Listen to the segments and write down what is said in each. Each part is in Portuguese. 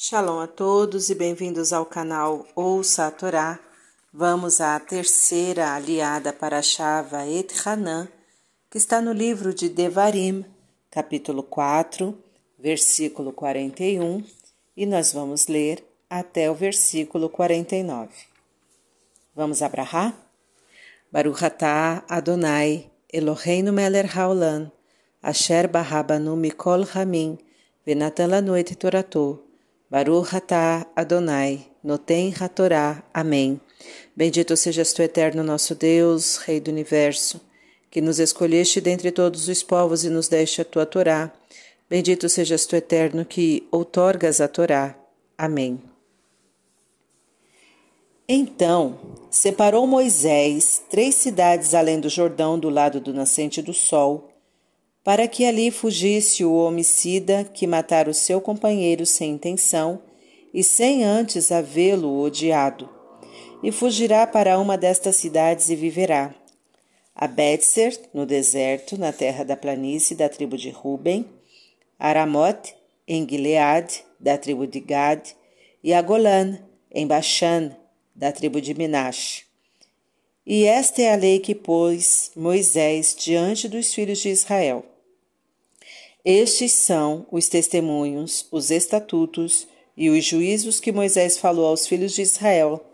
Shalom a todos e bem-vindos ao canal Ouça a Torá. Vamos à terceira aliada para Shava et Hanan, que está no livro de Devarim, capítulo 4, versículo 41, e nós vamos ler até o versículo 49. Vamos abrahar? Baruch atah Adonai, Eloheinu melech haolam, asher barabanu mikol hamim, venatan et toratou, Baruch atah Adonai, noten hatorá. Amém. Bendito sejas tu, eterno nosso Deus, Rei do Universo, que nos escolheste dentre todos os povos e nos deste a tua Torá. Bendito sejas tu, eterno, que outorgas a Torá. Amém. Então separou Moisés três cidades além do Jordão, do lado do nascente do sol, para que ali fugisse o homicida que matara o seu companheiro sem intenção e sem antes havê-lo odiado. E fugirá para uma destas cidades e viverá. A Betser, no deserto, na terra da planície da tribo de Ruben, Aramote, em Gilead, da tribo de Gad, e a Golan, em Bashan, da tribo de Minash. E esta é a lei que pôs Moisés diante dos filhos de Israel estes são os testemunhos, os estatutos e os juízos que Moisés falou aos filhos de Israel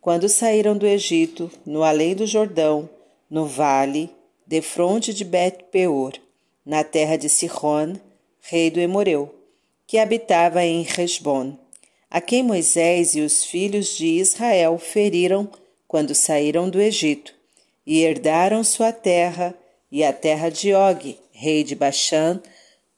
quando saíram do Egito, no além do Jordão, no vale, defronte de Bet-peor, na terra de Sihon, rei do Emoreu, que habitava em Resbon, a quem Moisés e os filhos de Israel feriram quando saíram do Egito, e herdaram sua terra e a terra de Og, rei de Bashan,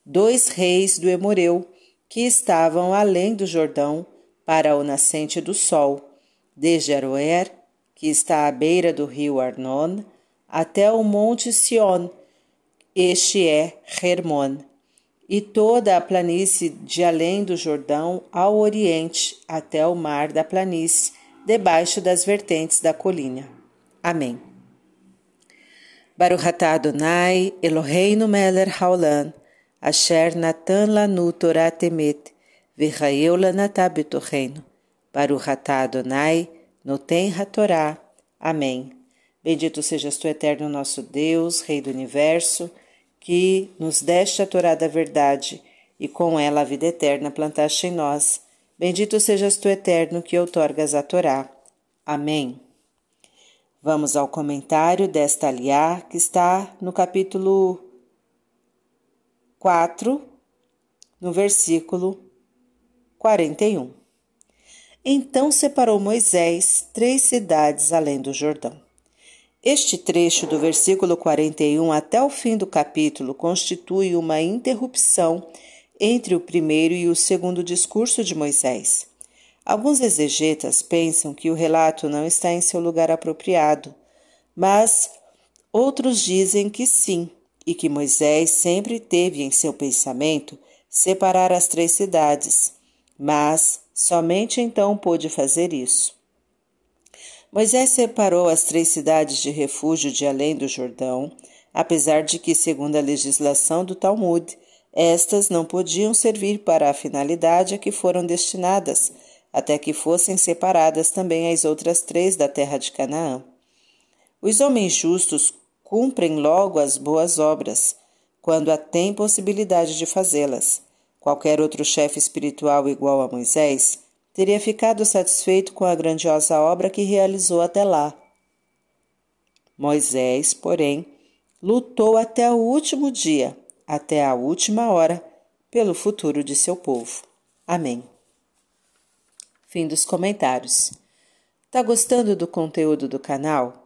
dois reis do Emoreu, que estavam além do Jordão, para o nascente do sol, desde Aroer, que está à beira do rio Arnon, até o monte Sion, este é Hermon, e toda a planície de além do Jordão ao oriente, até o mar da planície, debaixo das vertentes da colina. Amém. Baruch Adonai, Eloheinu melech haolam, Asher Natan Lanu Torah Temet, Virraeu Lanatá Betorreino, Baruch Atah Adonai, Noten HaTorá. Amém. Bendito sejas tu, eterno nosso Deus, Rei do Universo, que nos deste a Torá da verdade e com ela a vida eterna plantaste em nós. Bendito sejas tu, eterno, que outorgas a Torá. Amém. Vamos ao comentário desta aliá que está no capítulo 4, no versículo 41. Então separou Moisés três cidades além do Jordão. Este trecho do versículo 41 até o fim do capítulo constitui uma interrupção entre o primeiro e o segundo discurso de Moisés. Alguns exegetas pensam que o relato não está em seu lugar apropriado, mas outros dizem que sim, e que Moisés sempre teve em seu pensamento separar as três cidades, mas somente então pôde fazer isso. Moisés separou as três cidades de refúgio de além do Jordão, apesar de que, segundo a legislação do Talmud, estas não podiam servir para a finalidade a que foram destinadas, até que fossem separadas também as outras três da terra de Canaã. Os homens justos cumprem logo as boas obras, quando há tem possibilidade de fazê-las. Qualquer outro chefe espiritual igual a Moisés teria ficado satisfeito com a grandiosa obra que realizou até lá. Moisés, porém, lutou até o último dia, até a última hora, pelo futuro de seu povo. Amém. Fim dos comentários. Tá gostando do conteúdo do canal?